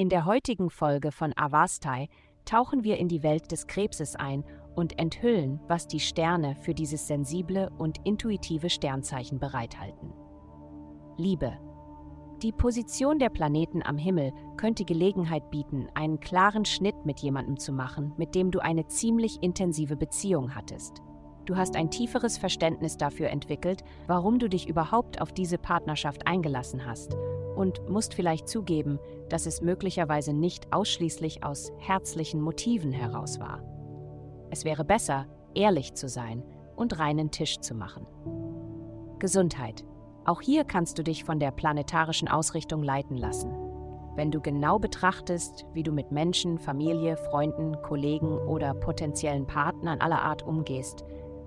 In der heutigen Folge von Avastai tauchen wir in die Welt des Krebses ein und enthüllen, was die Sterne für dieses sensible und intuitive Sternzeichen bereithalten. Liebe. Die Position der Planeten am Himmel könnte Gelegenheit bieten, einen klaren Schnitt mit jemandem zu machen, mit dem du eine ziemlich intensive Beziehung hattest. Du hast ein tieferes Verständnis dafür entwickelt, warum du dich überhaupt auf diese Partnerschaft eingelassen hast und musst vielleicht zugeben, dass es möglicherweise nicht ausschließlich aus herzlichen Motiven heraus war. Es wäre besser, ehrlich zu sein und reinen Tisch zu machen. Gesundheit. Auch hier kannst du dich von der planetarischen Ausrichtung leiten lassen. Wenn du genau betrachtest, wie du mit Menschen, Familie, Freunden, Kollegen oder potenziellen Partnern aller Art umgehst,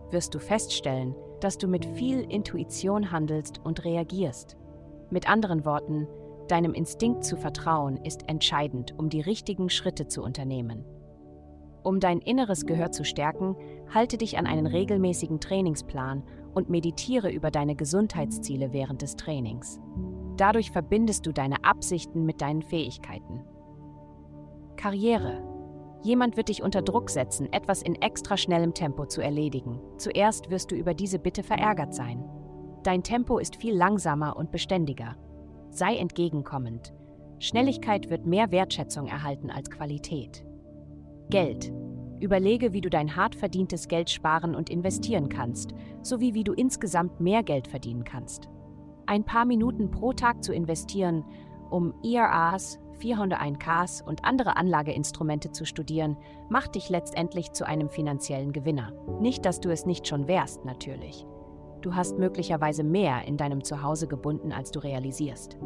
wirst du feststellen, dass du mit viel Intuition handelst und reagierst. Mit anderen Worten, deinem Instinkt zu vertrauen ist entscheidend, um die richtigen Schritte zu unternehmen. Um dein inneres Gehör zu stärken, halte dich an einen regelmäßigen Trainingsplan und meditiere über deine Gesundheitsziele während des Trainings. Dadurch verbindest du deine Absichten mit deinen Fähigkeiten. Karriere. Jemand wird dich unter Druck setzen, etwas in extra schnellem Tempo zu erledigen. Zuerst wirst du über diese Bitte verärgert sein. Dein Tempo ist viel langsamer und beständiger. Sei entgegenkommend. Schnelligkeit wird mehr Wertschätzung erhalten als Qualität. Geld. Überlege, wie du dein hart verdientes Geld sparen und investieren kannst, sowie wie du insgesamt mehr Geld verdienen kannst. Ein paar Minuten pro Tag zu investieren, um IRAs, 401ks und andere Anlageinstrumente zu studieren, macht dich letztendlich zu einem finanziellen Gewinner. Nicht, dass du es nicht schon wärst, natürlich. Du hast möglicherweise mehr in deinem Zuhause gebunden, als du realisierst.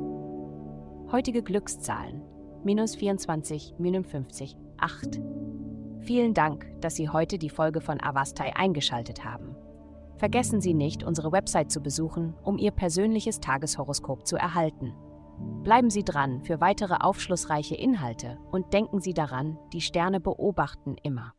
Heutige Glückszahlen: minus 24, 59, 8. Vielen Dank, dass Sie heute die Folge von Avastai eingeschaltet haben. Vergessen Sie nicht, unsere Website zu besuchen, um Ihr persönliches Tageshoroskop zu erhalten. Bleiben Sie dran für weitere aufschlussreiche Inhalte und denken Sie daran, die Sterne beobachten immer.